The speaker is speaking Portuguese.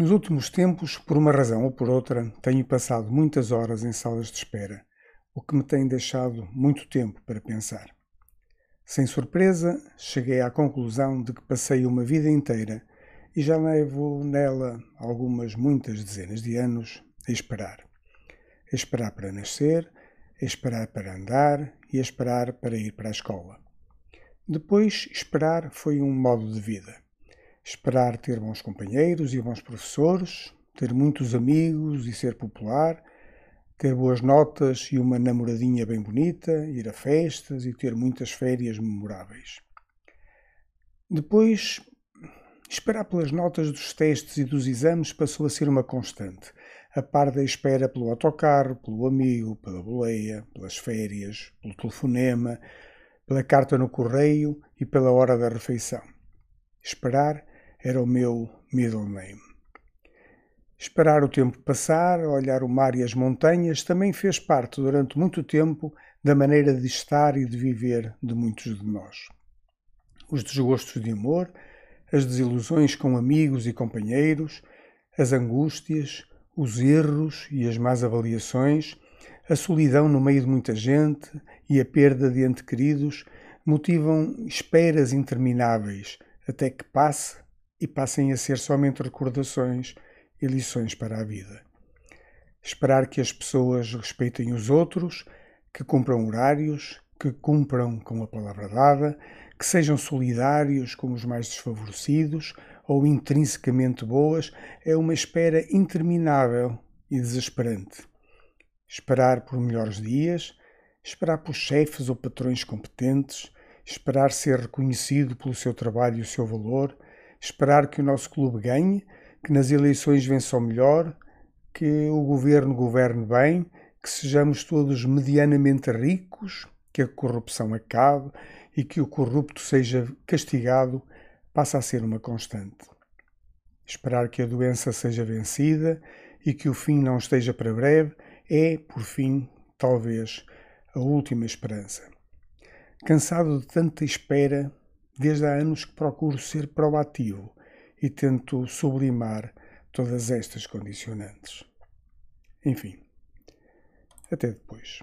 Nos últimos tempos, por uma razão ou por outra, tenho passado muitas horas em salas de espera, o que me tem deixado muito tempo para pensar. Sem surpresa, cheguei à conclusão de que passei uma vida inteira e já levo nela algumas muitas dezenas de anos a esperar. A esperar para nascer, a esperar para andar e a esperar para ir para a escola. Depois, esperar foi um modo de vida esperar ter bons companheiros e bons professores, ter muitos amigos e ser popular, ter boas notas e uma namoradinha bem bonita, ir a festas e ter muitas férias memoráveis. Depois, esperar pelas notas dos testes e dos exames passou a ser uma constante, a par da espera pelo autocarro, pelo amigo, pela boleia, pelas férias, pelo telefonema, pela carta no correio e pela hora da refeição. Esperar era o meu middle name. Esperar o tempo passar, olhar o mar e as montanhas também fez parte durante muito tempo da maneira de estar e de viver de muitos de nós. Os desgostos de amor, as desilusões com amigos e companheiros, as angústias, os erros e as más avaliações, a solidão no meio de muita gente e a perda de entes queridos motivam esperas intermináveis até que passe e passem a ser somente recordações e lições para a vida. Esperar que as pessoas respeitem os outros, que cumpram horários, que cumpram com a palavra dada, que sejam solidários com os mais desfavorecidos ou intrinsecamente boas, é uma espera interminável e desesperante. Esperar por melhores dias, esperar por chefes ou patrões competentes, esperar ser reconhecido pelo seu trabalho e o seu valor, esperar que o nosso clube ganhe, que nas eleições vença o melhor, que o governo governe bem, que sejamos todos medianamente ricos, que a corrupção acabe e que o corrupto seja castigado passa a ser uma constante. Esperar que a doença seja vencida e que o fim não esteja para breve é, por fim, talvez, a última esperança. Cansado de tanta espera, Desde há anos que procuro ser proativo e tento sublimar todas estas condicionantes. Enfim, até depois.